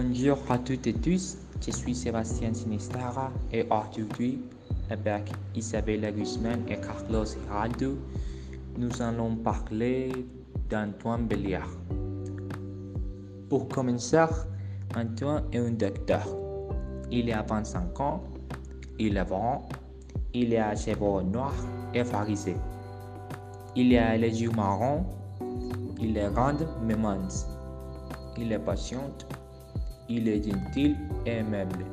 Bonjour à toutes et tous, je suis Sébastien Sinistara et aujourd'hui, avec Isabella Guzman et Carlos Giraldo, nous allons parler d'Antoine Béliard. Pour commencer, Antoine est un docteur. Il a 25 ans, il est grand, il a cheveux noirs et farisés. Il a les yeux marrons, il est grand mais mince. Il est patient, il est gentil et aimable.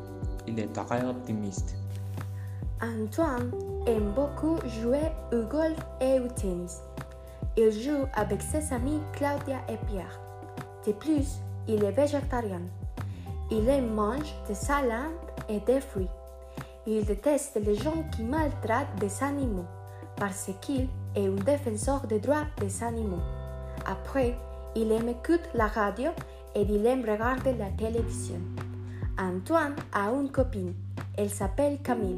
Il est très optimiste. Antoine aime beaucoup jouer au golf et au tennis. Il joue avec ses amis Claudia et Pierre. De plus, il est végétarien. Il aime manger des salades et des fruits. Il déteste les gens qui maltraitent des animaux parce qu'il est un défenseur des droits des animaux. Après, il aime écouter la radio et il aime regarder la télévision. Antoine a une copine. Elle s'appelle Camille.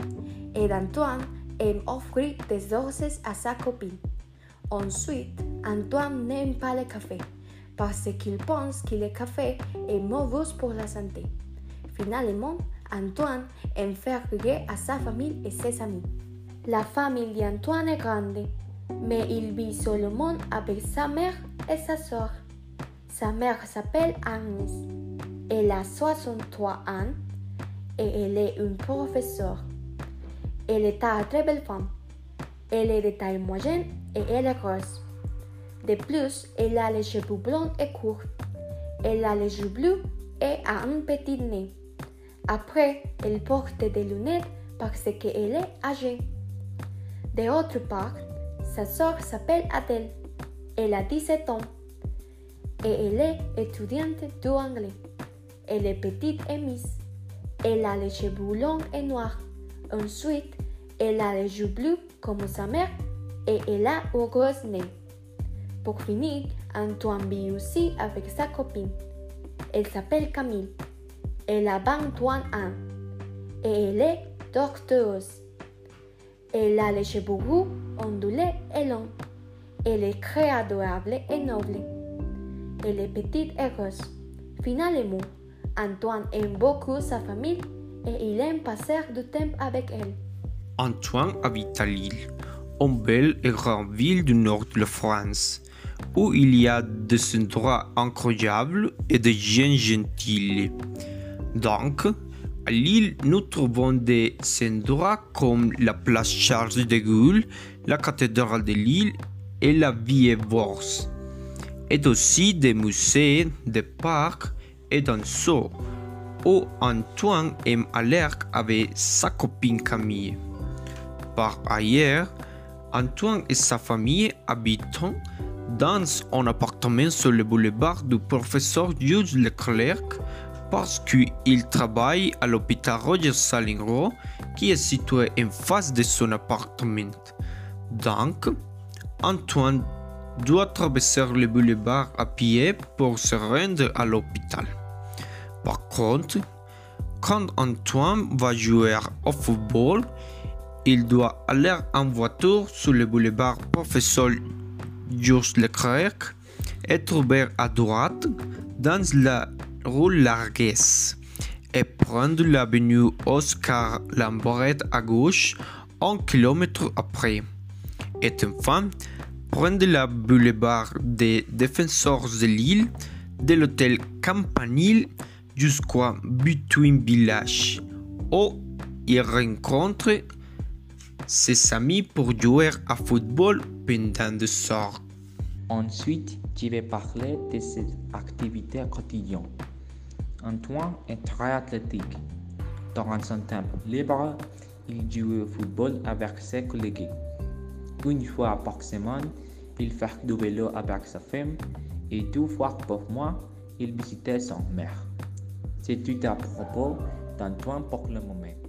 Et Antoine aime offrir des roses à sa copine. Ensuite, Antoine n'aime pas le café parce qu'il pense que le café est mauvais pour la santé. Finalement, Antoine aime faire rire à sa famille et ses amis. La famille d'Antoine est grande, mais il vit seulement avec sa mère et sa soeur. Sa mère s'appelle Agnès. Elle a 63 ans et elle est une professeure. Elle est une très belle femme. Elle est de taille moyenne et elle est rose. De plus, elle a les cheveux blonds et courts. Elle a les yeux bleus et a un petit nez. Après, elle porte des lunettes parce qu'elle est âgée. D'autre part, sa sœur s'appelle Adèle. Elle a 17 ans et elle est étudiante d'anglais. Elle est petite et mince. Elle a les cheveux longs et noirs. Ensuite, elle a les yeux bleus comme sa mère et elle a un gros nez. Pour finir, Antoine vit aussi avec sa copine. Elle s'appelle Camille. Elle a 21 ans et elle est docteuse. Elle a les cheveux roux, ondulés et longs. Elle est très adorable et noble. Elle est petite et rose. Finalement, Antoine aime beaucoup sa famille et il aime passer du temps avec elle. Antoine habite à Lille, une belle et grande ville du nord de la France, où il y a des endroits incroyables et des gens gentils. Donc, à Lille, nous trouvons des endroits comme la place Charles de Gaulle, la cathédrale de Lille et la Vieille Bourse, et aussi des musées, des parcs et d'un zoo où Antoine aime aller avec sa copine Camille. Par ailleurs, Antoine et sa famille habitent dans un appartement sur le boulevard du professeur Jules Leclerc parce qu'il travaille à l'hôpital Roger Salingro qui est situé en face de son appartement. Donc, Antoine doit traverser le boulevard à pied pour se rendre à l'hôpital. Par contre, quand Antoine va jouer au football, il doit aller en voiture sur le boulevard Professeur Georges Leclerc et trouver à droite dans la rue Larguesse et prendre l'avenue Oscar Lambret à gauche un kilomètre après. Et enfin, prendre le boulevard des défenseurs de l'île de l'hôtel Campanile jusqu'à Between Village où il rencontre ses amis pour jouer à football pendant deux heures. Ensuite, je vais parler de ses activités quotidiennes. Antoine est très athlétique. Durant son temps libre, il joue au football avec ses collègues. Une fois par semaine, il fait du vélo avec sa femme et deux fois par mois, il visitait son mère. C'est tout à propos d'Antoine pour le moment.